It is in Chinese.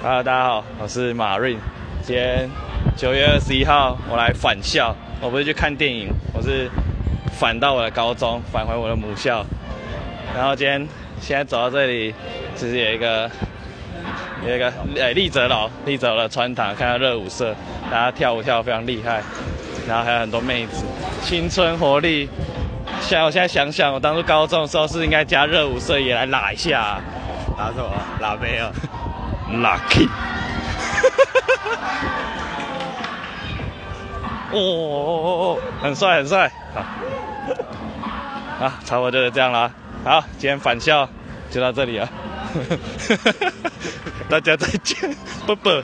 Hello，大家好，我是马瑞。今天九月二十一号，我来返校。我不是去看电影，我是返到我的高中，返回我的母校。然后今天现在走到这里，其实有一个有一个呃立泽楼，立泽楼的穿堂，看到热舞社，大家跳舞跳得非常厉害。然后还有很多妹子，青春活力。像我现在想想，我当初高中的时候是应该加热舞社也来拉一下，拉什么？拉妹啊！Lucky，哦哦哦哦，很帅很帅，好，啊，差不多就是这样啦。好，今天返校就到这里了，大家再见，拜拜。